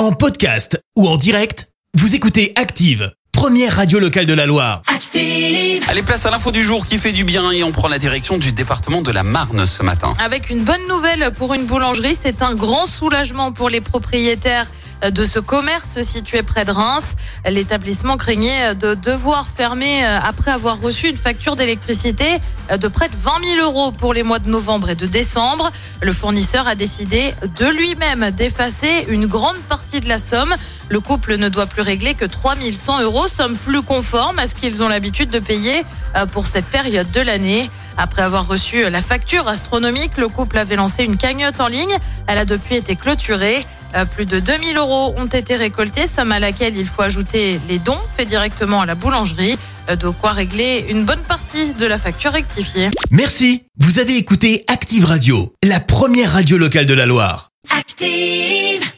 En podcast ou en direct, vous écoutez Active, première radio locale de la Loire. Active. Allez, place à l'info du jour qui fait du bien et on prend la direction du département de la Marne ce matin. Avec une bonne nouvelle pour une boulangerie, c'est un grand soulagement pour les propriétaires de ce commerce situé près de Reims. L'établissement craignait de devoir fermer après avoir reçu une facture d'électricité de près de 20 000 euros pour les mois de novembre et de décembre. Le fournisseur a décidé de lui-même d'effacer une grande partie de la somme. Le couple ne doit plus régler que 3 100 euros, somme plus conforme à ce qu'ils ont l'habitude de payer pour cette période de l'année. Après avoir reçu la facture astronomique, le couple avait lancé une cagnotte en ligne. Elle a depuis été clôturée. Plus de 2000 euros ont été récoltés, somme à laquelle il faut ajouter les dons faits directement à la boulangerie. De quoi régler une bonne partie de la facture rectifiée. Merci. Vous avez écouté Active Radio, la première radio locale de la Loire. Active.